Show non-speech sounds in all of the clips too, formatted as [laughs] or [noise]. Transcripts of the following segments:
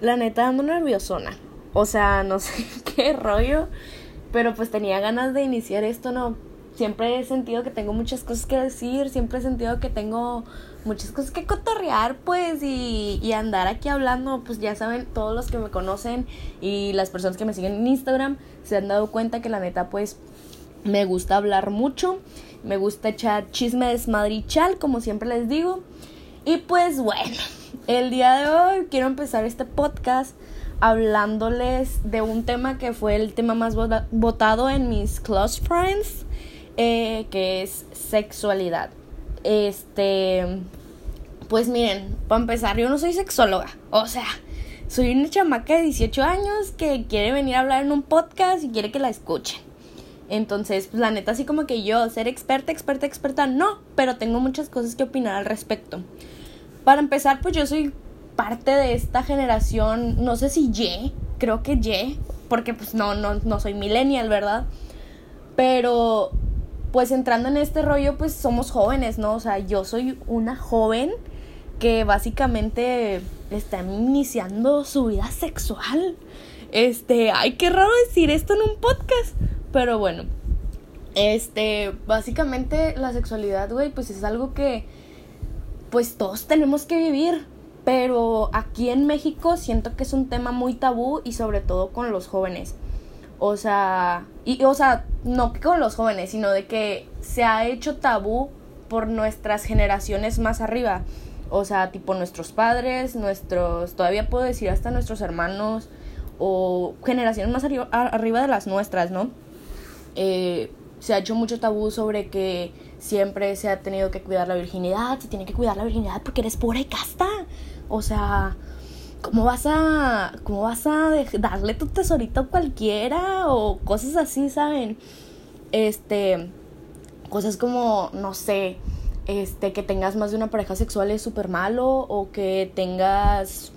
la neta ando nerviosona. O sea, no [laughs] sé qué rollo, pero pues tenía ganas de iniciar esto, ¿no? Siempre he sentido que tengo muchas cosas que decir, siempre he sentido que tengo muchas cosas que cotorrear, pues, y, y andar aquí hablando, pues ya saben, todos los que me conocen y las personas que me siguen en Instagram se han dado cuenta que la neta, pues, me gusta hablar mucho, me gusta echar chisme desmadrichal, como siempre les digo. Y pues bueno, el día de hoy quiero empezar este podcast hablándoles de un tema que fue el tema más votado en mis close friends, eh, que es sexualidad. Este, pues miren, para empezar, yo no soy sexóloga, o sea, soy una chamaca de 18 años que quiere venir a hablar en un podcast y quiere que la escuchen. Entonces, pues la neta, así como que yo, ser experta, experta, experta, no, pero tengo muchas cosas que opinar al respecto. Para empezar, pues yo soy parte de esta generación, no sé si Y, creo que Y, porque pues no, no, no soy millennial, ¿verdad? Pero, pues entrando en este rollo, pues somos jóvenes, ¿no? O sea, yo soy una joven que básicamente está iniciando su vida sexual. Este, ay, qué raro decir esto en un podcast. Pero bueno, este, básicamente la sexualidad, güey, pues es algo que, pues todos tenemos que vivir. Pero aquí en México siento que es un tema muy tabú y sobre todo con los jóvenes. O sea, y, o sea, no con los jóvenes, sino de que se ha hecho tabú por nuestras generaciones más arriba. O sea, tipo nuestros padres, nuestros, todavía puedo decir hasta nuestros hermanos o generaciones más arriba, arriba de las nuestras, ¿no? Eh, se ha hecho mucho tabú sobre que siempre se ha tenido que cuidar la virginidad, se tiene que cuidar la virginidad porque eres pura y casta. O sea, ¿cómo vas a cómo vas a darle tu tesorito a cualquiera o cosas así, ¿saben? Este cosas como no sé, este que tengas más de una pareja sexual es súper malo o que tengas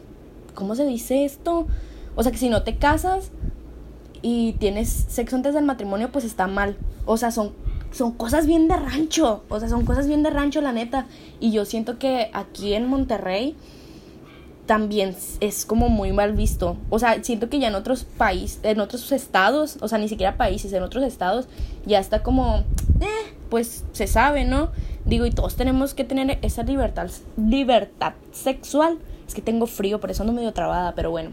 ¿cómo se dice esto? O sea, que si no te casas y tienes sexo antes del matrimonio, pues está mal. O sea, son, son cosas bien de rancho. O sea, son cosas bien de rancho, la neta. Y yo siento que aquí en Monterrey también es como muy mal visto. O sea, siento que ya en otros países, en otros estados, o sea, ni siquiera países, en otros estados, ya está como, eh, pues se sabe, ¿no? Digo, y todos tenemos que tener esa libertad, libertad sexual. Es que tengo frío, por eso ando medio trabada, pero bueno.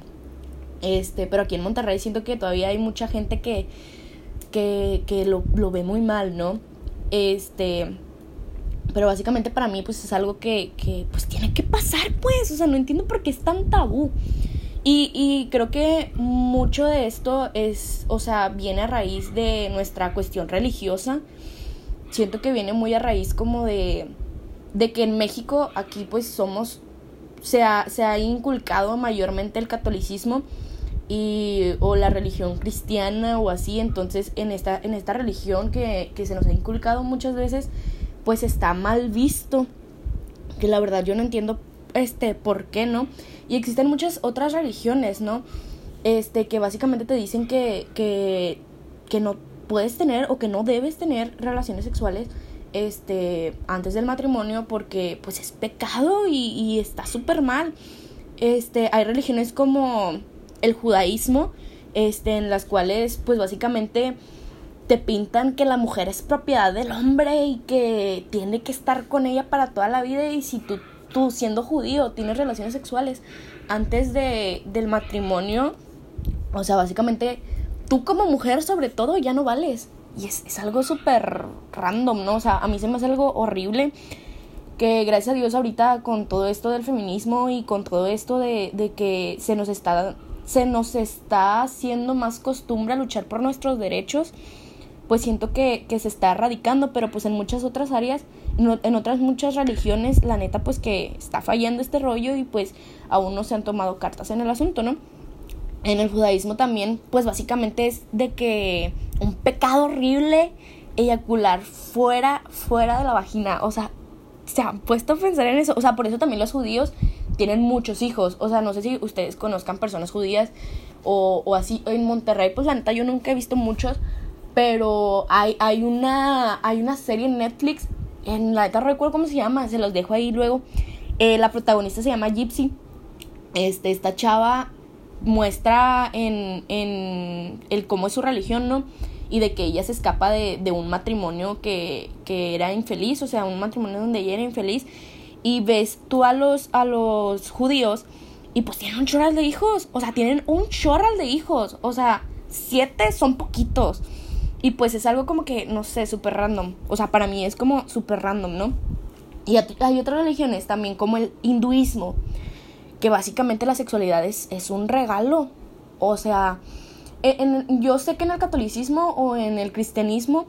Este, pero aquí en Monterrey siento que todavía hay mucha gente que, que, que lo, lo, ve muy mal, ¿no? Este, pero básicamente para mí pues es algo que, que pues tiene que pasar, pues, o sea, no entiendo por qué es tan tabú. Y, y creo que mucho de esto es, o sea, viene a raíz de nuestra cuestión religiosa. Siento que viene muy a raíz como de, de que en México aquí pues somos, se ha, se ha inculcado mayormente el catolicismo y, o la religión cristiana o así, entonces en esta, en esta religión que, que se nos ha inculcado muchas veces, pues está mal visto, que la verdad yo no entiendo este por qué, ¿no? Y existen muchas otras religiones, ¿no? Este, que básicamente te dicen que, que, que no puedes tener o que no debes tener relaciones sexuales este antes del matrimonio porque pues es pecado y, y está súper mal este hay religiones como el judaísmo, este, en las cuales pues básicamente te pintan que la mujer es propiedad del hombre y que tiene que estar con ella para toda la vida y si tú, tú siendo judío tienes relaciones sexuales antes de, del matrimonio, o sea, básicamente tú como mujer sobre todo ya no vales. Y es, algo súper random, ¿no? O sea, a mí se me hace algo horrible que gracias a Dios ahorita con todo esto del feminismo y con todo esto de, de que se nos está se nos está haciendo más costumbre a luchar por nuestros derechos, pues siento que, se está erradicando, pero pues en muchas otras áreas, en otras muchas religiones, la neta pues que está fallando este rollo y pues aún no se han tomado cartas en el asunto, ¿no? En el judaísmo también, pues básicamente es de que un pecado horrible eyacular fuera, fuera de la vagina, o sea, se han puesto a pensar en eso, o sea, por eso también los judíos tienen muchos hijos. O sea, no sé si ustedes conozcan personas judías o, así. En Monterrey, pues la neta yo nunca he visto muchos. Pero hay, hay, una, hay una serie en Netflix. En la neta recuerdo cómo se llama. Se los dejo ahí luego. Eh, la protagonista se llama Gypsy. Este, esta chava muestra en, en el cómo es su religión, ¿no? Y de que ella se escapa de, de un matrimonio que, que era infeliz, o sea, un matrimonio donde ella era infeliz. Y ves tú a los, a los judíos y pues tienen un chorral de hijos, o sea, tienen un chorral de hijos, o sea, siete son poquitos. Y pues es algo como que, no sé, súper random. O sea, para mí es como súper random, ¿no? Y hay otras religiones también, como el hinduismo, que básicamente la sexualidad es, es un regalo. O sea, e, yo sé que en el catolicismo o en el cristianismo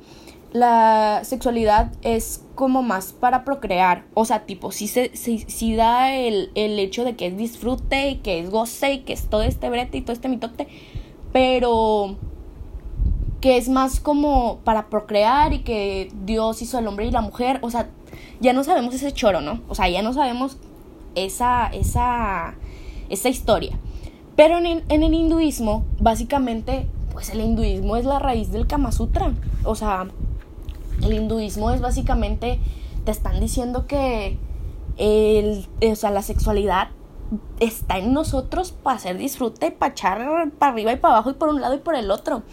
la sexualidad es como más para procrear. O sea, tipo, sí, se, sí, da el, el, hecho de que es disfrute y que es goce y que es todo este brete y todo este mitote. Pero que es más como para procrear y que Dios hizo al hombre y la mujer. O sea, ya no sabemos ese choro, ¿no? O sea, ya no sabemos esa, esa, esa historia. Pero en en el hinduismo, básicamente, pues el hinduismo es la raíz del Kama Sutra. O sea, el hinduismo es básicamente, te están diciendo que el, o sea, la sexualidad está en nosotros para hacer disfrute, para echar para arriba y para abajo y por un lado y por el otro.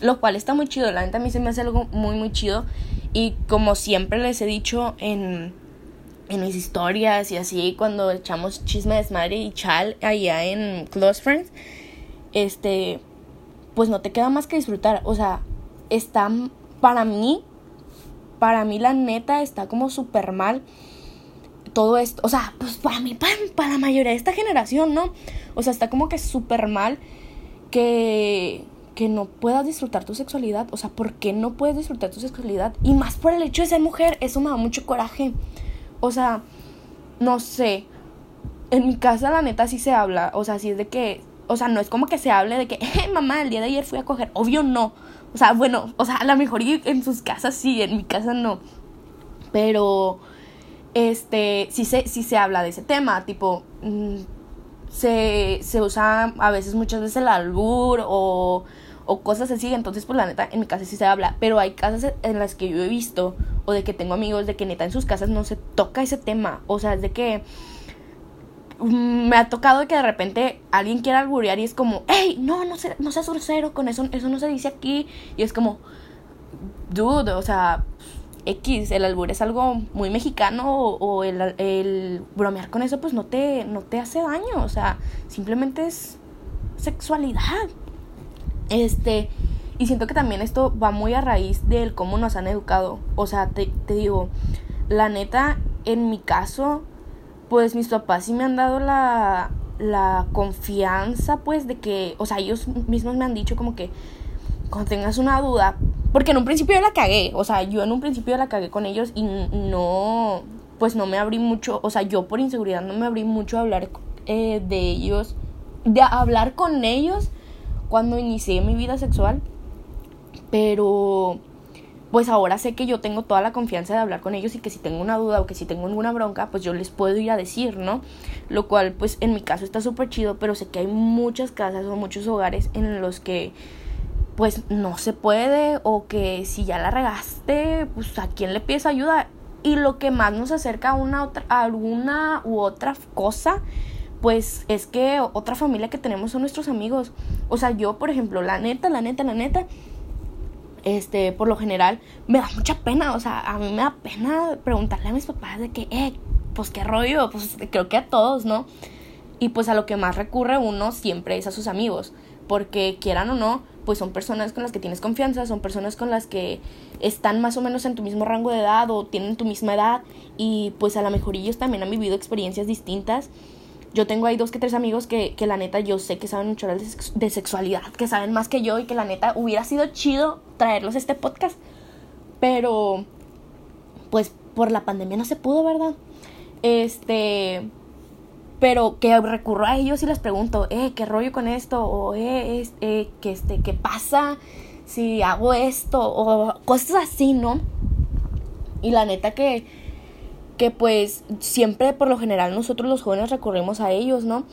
Lo cual está muy chido, la neta a mí se me hace algo muy muy chido. Y como siempre les he dicho en, en mis historias y así, cuando echamos chisme, desmadre y chal allá en Close Friends, este, pues no te queda más que disfrutar. O sea, está para mí para mí la neta está como súper mal todo esto, o sea, pues para mí, para, para, la mayoría de esta generación, ¿no? O sea, está como que súper mal que, que no puedas disfrutar tu sexualidad, o sea, ¿por qué no puedes disfrutar tu sexualidad? Y más por el hecho de ser mujer, eso me da mucho coraje. O sea, no sé, en mi casa la neta sí se habla, o sea, sí es de que, o sea, no es como que se hable de que, eh, mamá, el día de ayer fui a coger, obvio no, o sea, bueno, o sea, a lo mejor en sus casas sí, en mi casa no. Pero, este, sí se, se habla de ese tema, tipo, mm, se, se usa a veces, muchas veces el albur o, o cosas así. Entonces, pues la neta, en mi casa sí se habla. Pero hay casas en las que yo he visto, o de que tengo amigos, de que neta en sus casas no se toca ese tema. O sea, es de que me ha tocado que de repente alguien quiera alburear y es como, hey, no, no, no seas grosero, con eso, eso no se dice aquí. Y es como, dude, o sea, X, el albur es algo muy mexicano o, el, el, bromear con eso pues no te, no te hace daño, o sea, simplemente es sexualidad. Este, y siento que también esto va muy a raíz del cómo nos han educado. O sea, te, te digo, la neta, en mi caso, pues mis papás sí me han dado la, la confianza, pues, de que, o sea, ellos mismos me han dicho como que cuando tengas una duda, porque en un principio yo la cagué, o sea, yo en un principio la cagué con ellos y no, pues no me abrí mucho, o sea, yo por inseguridad no me abrí mucho a hablar eh, de ellos, de hablar con ellos cuando inicié mi vida sexual, pero pues ahora sé que yo tengo toda la confianza de hablar con ellos y que si tengo una duda o que si tengo alguna bronca, pues yo les puedo ir a decir, ¿no? Lo cual, pues en mi caso está súper chido, pero sé que hay muchas casas o muchos hogares en los que pues no se puede o que si ya la regaste, pues a quién le pides ayuda. Y lo que más nos acerca a una otra, a alguna u otra cosa, pues es que otra familia que tenemos son nuestros amigos. O sea, yo, por ejemplo, la neta, la neta, la neta, este, por lo general, me da mucha pena, o sea, a mí me da pena preguntarle a mis papás de que, eh, pues qué rollo, pues creo que a todos, ¿no? Y pues a lo que más recurre uno siempre es a sus amigos, porque quieran o no, pues son personas con las que tienes confianza, son personas con las que están más o menos en tu mismo rango de edad o tienen tu misma edad y pues a lo mejor ellos también han vivido experiencias distintas yo tengo ahí dos que tres amigos que, que la neta yo sé que saben mucho de, de sexualidad, que saben más que yo y que la neta hubiera sido chido traerlos a este podcast. Pero, pues por la pandemia no se pudo, ¿verdad? Este, pero que recurro a ellos y les pregunto, eh, ¿qué rollo con esto? O, eh, eh que este, ¿qué pasa si hago esto? O cosas así, ¿no? Y la neta que que pues siempre por lo general nosotros los jóvenes recurrimos a ellos, ¿no?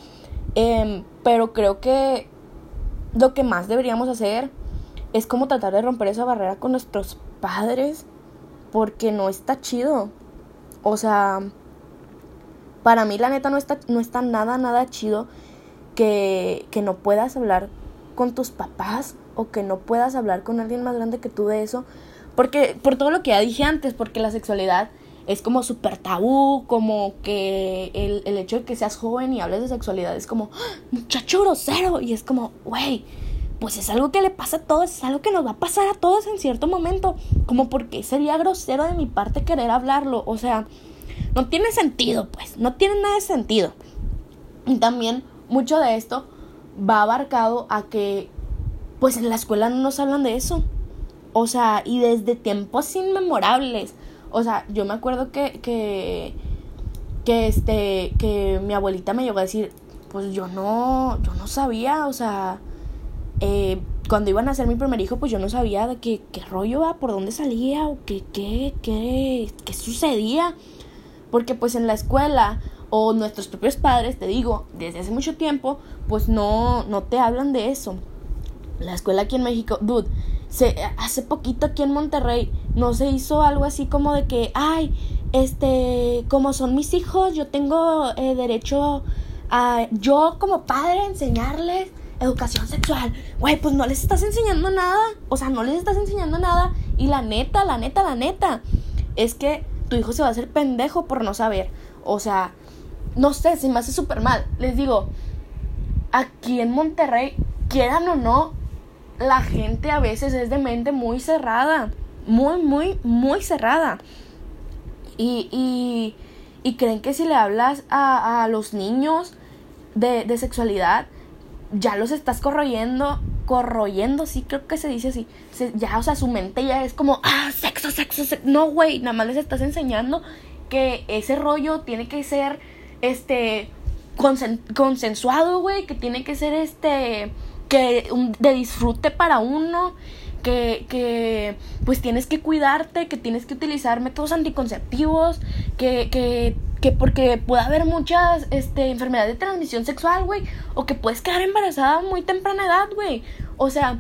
Em, pero creo que lo que más deberíamos hacer es como tratar de romper esa barrera con nuestros padres porque no está chido. O sea, para mí la neta no está, no está nada, nada chido que, que no puedas hablar con tus papás o que no puedas hablar con alguien más grande que tú de eso. Porque, por todo lo que ya dije antes, porque la sexualidad es como súper tabú, como que el, el, hecho de que seas joven y hables de sexualidad es como, ¡Ah, muchacho grosero, y es como, güey, pues es algo que le pasa a todos, es algo que nos va a pasar a todos en cierto momento, como porque sería grosero de mi parte querer hablarlo, o sea, no tiene sentido, pues, no tiene nada de sentido. Y también mucho de esto va abarcado a que, pues en la escuela no nos hablan de eso. O sea, y desde tiempos inmemorables. O sea, yo me acuerdo que, que, que este, que mi abuelita me llegó a decir, pues yo no, yo no sabía, o sea, eh, cuando iban a hacer mi primer hijo, pues yo no sabía de qué, qué rollo va, por dónde salía o qué, qué, qué, qué sucedía. Porque pues en la escuela o nuestros propios padres, te digo, desde hace mucho tiempo, pues no, no te hablan de eso. La escuela aquí en México, dude, se, hace poquito aquí en Monterrey no se hizo algo así como de que, ay, este, como son mis hijos, yo tengo eh, derecho a yo como padre enseñarles educación sexual. Güey, pues no les estás enseñando nada. O sea, no les estás enseñando nada. Y la neta, la neta, la neta, es que tu hijo se va a hacer pendejo por no saber. O sea, no sé, se me hace súper mal. Les digo, aquí en Monterrey, quieran o no, la gente a veces es de mente muy cerrada. Muy, muy, muy cerrada. Y, y, y creen que si le hablas a, a los niños de, de sexualidad, ya los estás corroyendo, corroyendo, sí creo que se dice así. ya, o sea, su mente ya es como, ah, sexo, sexo, sexo. No, güey, nada más les estás enseñando que ese rollo tiene que ser, este, consensuado, güey, que tiene que ser, este, que de disfrute para uno, que, que, pues tienes que cuidarte, que tienes que utilizar métodos anticonceptivos, que, que que porque puede haber muchas este, enfermedades de transmisión sexual, güey, o que puedes quedar embarazada a muy temprana edad, güey. O sea,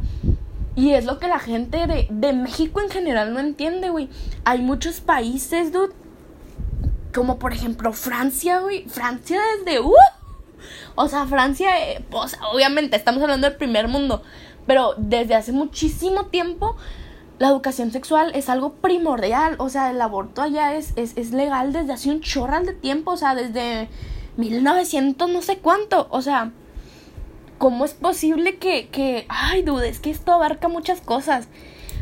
y es lo que la gente de, de México en general no entiende, güey. Hay muchos países, dude, como por ejemplo Francia, güey. Francia desde... Uh, o sea, Francia, eh, obviamente estamos hablando del primer mundo, pero desde hace muchísimo tiempo la educación sexual es algo primordial. O sea, el aborto allá es, es, legal desde hace un chorral de tiempo. O sea, desde 1900 no sé cuánto. O sea, ¿cómo es posible que, que... Ay, dudes que esto abarca muchas cosas.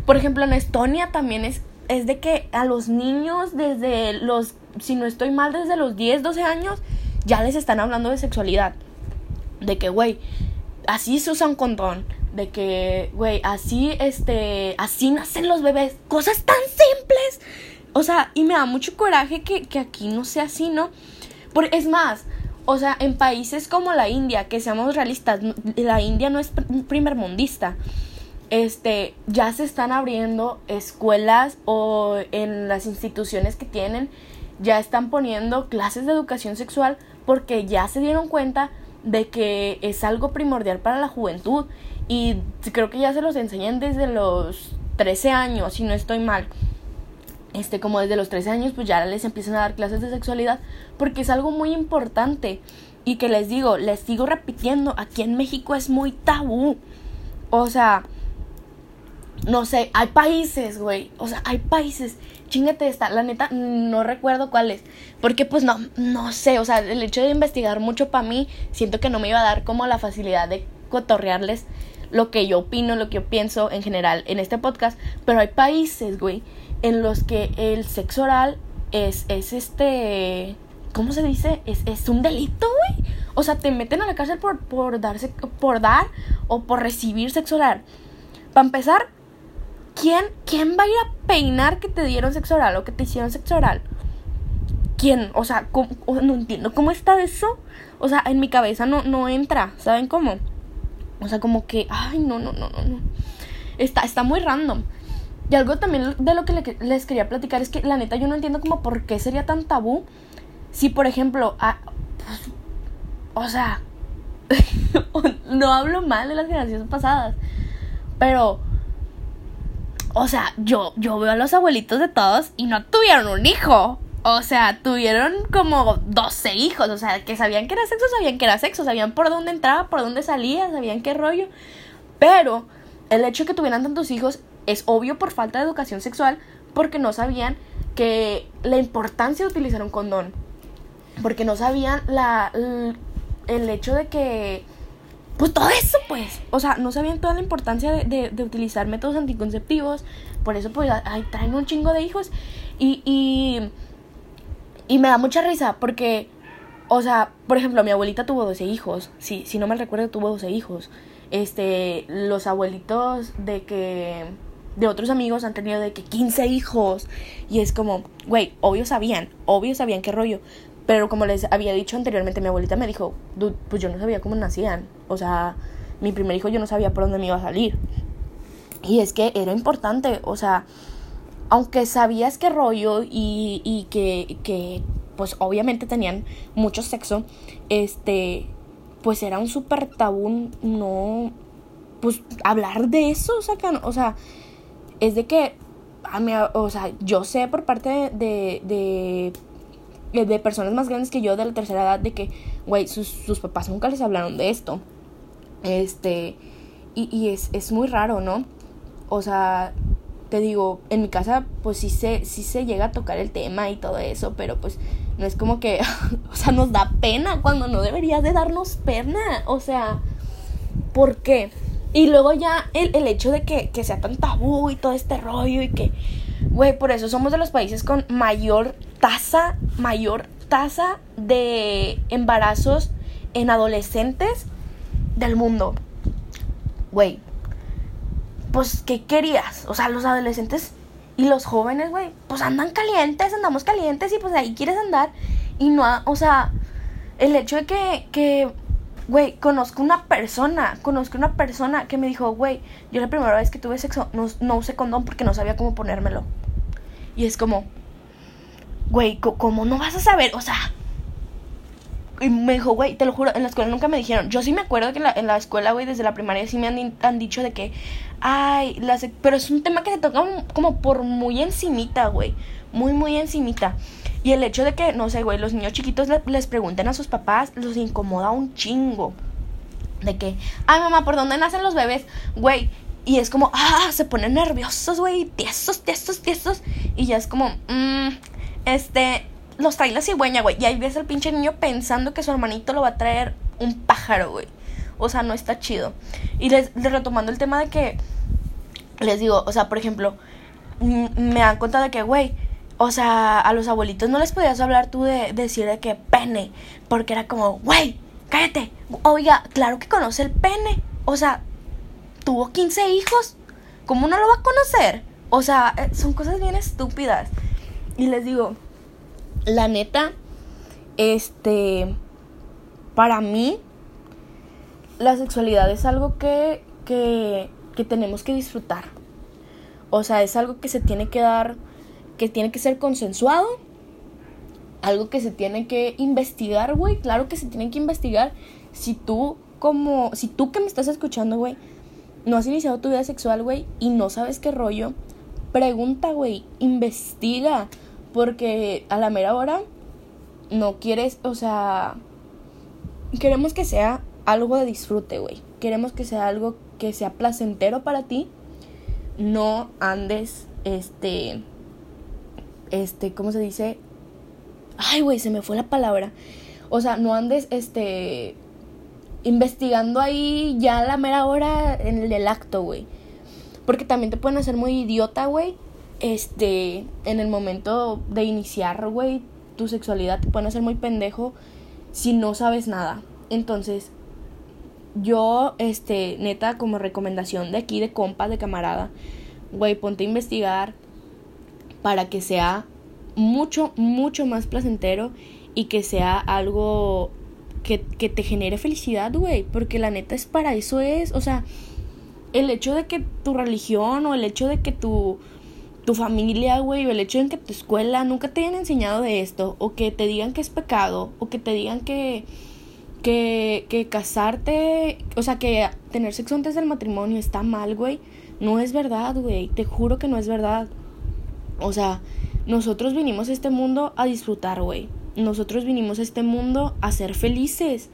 Por ejemplo, en Estonia también es, es de que a los niños desde los... Si no estoy mal, desde los 10, 12 años, ya les están hablando de sexualidad. De que, güey, así se usa un condón de que, güey, así, este, así nacen los bebés. Cosas tan simples. O sea, y me da mucho coraje que, que aquí no sea así, ¿no? Por, es más, o sea, en países como la India, que seamos realistas, la India no es primer mundista. Este, ya se están abriendo escuelas o en las instituciones que tienen, ya están poniendo clases de educación sexual porque ya se dieron cuenta de que es algo primordial para la juventud y creo que ya se los enseñan desde los 13 años, si no estoy mal. Este, como desde los 13 años, pues ya les empiezan a dar clases de sexualidad, porque es algo muy importante. Y que les digo, les sigo repitiendo, aquí en México es muy tabú. O sea, no sé, hay países, güey. O sea, hay países. Chingate esta, la neta, no recuerdo cuáles. Porque pues no, no sé, o sea, el hecho de investigar mucho para mí, siento que no me iba a dar como la facilidad de cotorrearles lo que yo opino, lo que yo pienso en general en este podcast, pero hay países, güey, en los que el sexo oral es, es este, ¿cómo se dice? Es, es un delito, güey. O sea, te meten a la cárcel por, por, darse, por dar o por recibir sexo oral. Para empezar, ¿quién, ¿quién va a ir a peinar que te dieron sexo oral o que te hicieron sexo oral? ¿Quién? O sea, no entiendo cómo está eso. O sea, en mi cabeza no, no entra. ¿Saben cómo? O sea, como que, ay, no, no, no, no, no. Está, está muy random. Y algo también de lo que les quería platicar es que la neta yo no entiendo como por qué sería tan tabú si, por ejemplo, pues, o sea, [laughs] no hablo mal de las generaciones pasadas, pero, o sea, yo, yo veo a los abuelitos de todos y no tuvieron un hijo. o sea, tuvieron como 12 hijos, o sea, que sabían que era sexo, sabían que era sexo, sabían por dónde entraba, por dónde salía, sabían qué rollo. Pero el hecho de que tuvieran tantos hijos es obvio por falta de educación sexual, porque no sabían que la importancia de utilizar un condón. Porque no sabían la, el hecho de que pues todo eso, pues. O sea, no sabían toda la importancia de, de, utilizar métodos anticonceptivos. Por eso, pues, ahí traen un chingo de hijos. Y, y, y me da mucha risa porque, o sea, por ejemplo, mi abuelita tuvo 12 hijos. Si, si no me recuerdo, tuvo 12 hijos. Este, los abuelitos de que de otros amigos han tenido de que 15 hijos. Y es como, güey, obvio sabían, obvio sabían qué rollo. Pero como les había dicho anteriormente, mi abuelita me dijo, pues yo no sabía cómo nacían. O sea, mi primer hijo yo no sabía por dónde me iba a salir. Y es que era importante, o sea, aunque sabías qué rollo y, y que, que, pues obviamente tenían mucho sexo, este, pues era un súper tabú no, pues hablar de eso, sea, o sea, es de que, a mí, o sea, yo sé por parte de, de de personas más grandes que yo de la tercera edad de que, güey, sus, sus, papás nunca les hablaron de esto. Este, y, y es, es, muy raro, ¿no? O sea, te digo, en mi casa pues sí se, sí se llega a tocar el tema y todo eso, pero pues no es como que, [laughs] o sea, nos da pena cuando no debería de darnos pena. O sea, ¿por qué? Y luego ya el, el hecho de que, que sea tan tabú y todo este rollo y que, güey, por eso somos de los países con mayor tasa, mayor tasa de embarazos en adolescentes del mundo. Güey, pues, ¿qué querías? O sea, los adolescentes y los jóvenes, güey, pues andan calientes, andamos calientes y pues ahí quieres andar. Y no, o sea, el hecho de que, que, güey, conozco una persona, conozco una persona que me dijo, güey, yo la primera vez que tuve sexo no, no usé condón porque no sabía cómo ponérmelo. Y es como, güey, ¿cómo no vas a saber? O sea, y me dijo, güey, te lo juro, en la escuela nunca me dijeron. Yo sí me acuerdo que en la, escuela, güey, desde la primaria sí me han, han dicho de que, ay, las, pero es un tema que se toca como por muy encimita, güey. Muy, muy encimita. Y el hecho de que, no sé, güey, los niños chiquitos les pregunten a sus papás, los incomoda un chingo. De que, ay, mamá, ¿por dónde nacen los bebés? Güey, y es como, ah, se ponen nerviosos, güey, tiesos, tiesos, tiesos. Y ya es como, mmm este, los trae la cigüeña, güey. Y ahí ves al pinche niño pensando que su hermanito lo va a traer un pájaro, güey. O sea, no está chido. Y les, retomando el tema de que, les digo, o sea, por ejemplo, me han contado de que, güey, o sea, a los abuelitos no les podías hablar tú de, decir de que pene. Porque era como, güey, cállate. Oiga, claro que conoce el pene. O sea, tuvo 15 hijos. ¿Cómo no lo va a conocer? O sea, eh, son cosas bien estúpidas. Y les digo, la neta, este, para mí, la sexualidad es algo que, que, que tenemos que disfrutar. O sea, es algo que se tiene que dar, que tiene que ser consensuado. Algo que se tiene que investigar, güey. Claro que se tiene que investigar. Si tú, como, si tú que me estás escuchando, güey, no has iniciado tu vida sexual, güey, y no sabes qué rollo, pregunta, güey, investiga. Porque a la mera hora no quieres, o sea, queremos que sea algo de disfrute, güey. Queremos que sea algo que sea placentero para ti. No andes, este, este, ¿cómo se dice? Ay, güey, se me fue la palabra. O sea, no andes, este, investigando ahí ya a la mera hora en el acto, güey. Porque también te pueden hacer muy idiota, güey este, en el momento de iniciar, güey, tu sexualidad te pueden hacer muy pendejo si no sabes nada. Entonces, yo, este, neta, como recomendación de aquí, de compa, de camarada, güey, ponte a investigar para que sea mucho, mucho más placentero y que sea algo que, que te genere felicidad, güey, porque la neta es para eso es, o sea, el hecho de que tu religión o el hecho de que tu tu familia, güey, o el hecho de que tu escuela nunca te hayan enseñado de esto, o que te digan que es pecado, o que te digan que, que, que casarte, o sea, que tener sexo antes del matrimonio está mal, güey, no es verdad, güey, te juro que no es verdad. O sea, nosotros vinimos a este mundo a disfrutar, güey. Nosotros vinimos a este mundo a ser felices.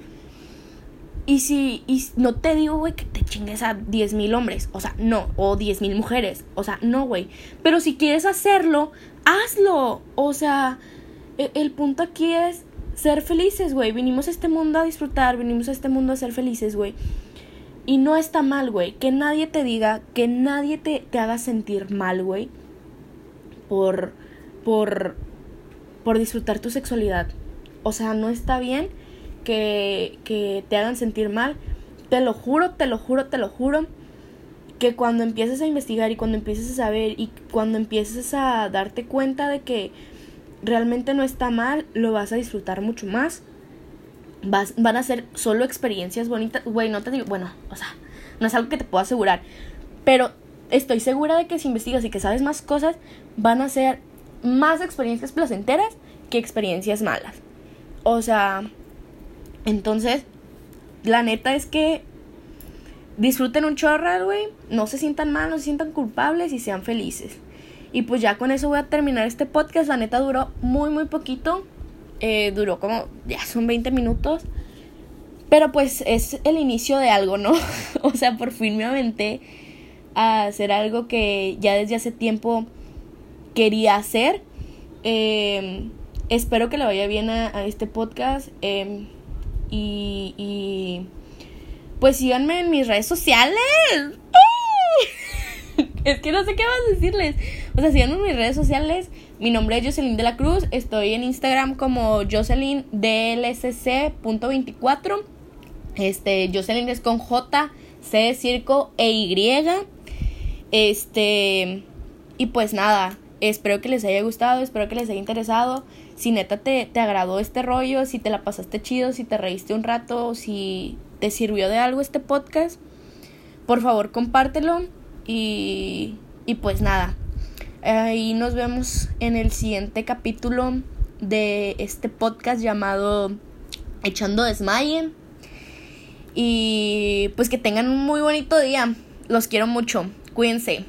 Y si, y no te digo, güey, que te chingues a 10 mil hombres, o sea, no, o 10 mil mujeres, o sea, no, güey. Pero si quieres hacerlo, hazlo. O sea, el, el punto aquí es ser felices, güey. Vinimos a este mundo a disfrutar, vinimos a este mundo a ser felices, güey. Y no está mal, güey. Que nadie te diga, que nadie te, te haga sentir mal, güey. Por, por, por disfrutar tu sexualidad. O sea, no está bien que, te hagan sentir mal. Te lo juro, te lo juro, te lo juro. Que cuando empieces a investigar y cuando empieces a saber y cuando empieces a darte cuenta de que realmente no está mal, lo vas a disfrutar mucho más. Vas, van a ser solo experiencias bonitas. Güey, no te digo, bueno, o sea, no es algo que te puedo asegurar. Pero estoy segura de que si investigas y que sabes más cosas, van a ser más experiencias placenteras que experiencias malas. O sea, entonces, la neta es que disfruten un chorro, güey. No se sientan mal, no se sientan culpables y sean felices. Y pues ya con eso voy a terminar este podcast. La neta duró muy, muy poquito. Eh, duró como, ya son 20 minutos. Pero pues es el inicio de algo, ¿no? [laughs] o sea, por fin me aventé a hacer algo que ya desde hace tiempo quería hacer. Em, espero que le vaya bien a, este podcast. Em, y, pues síganme en mis redes sociales. [laughs] es que no sé qué más decirles. O sea, síganme en mis redes sociales. Mi nombre es Jocelyn de la Cruz. Estoy en Instagram como Jocelyn DLSC.24. Este, Jocelyn es con J, C circo e Y. Este, y pues nada, espero que les haya gustado, espero que les haya interesado. Si neta te, te agradó este rollo, si te la pasaste chido, si te reíste un rato, si te sirvió de algo este podcast, por favor compártelo. Y, y pues nada, ahí nos vemos en el siguiente capítulo de este podcast llamado Echando Desmaye. Y pues que tengan un muy bonito día. Los quiero mucho. Cuídense.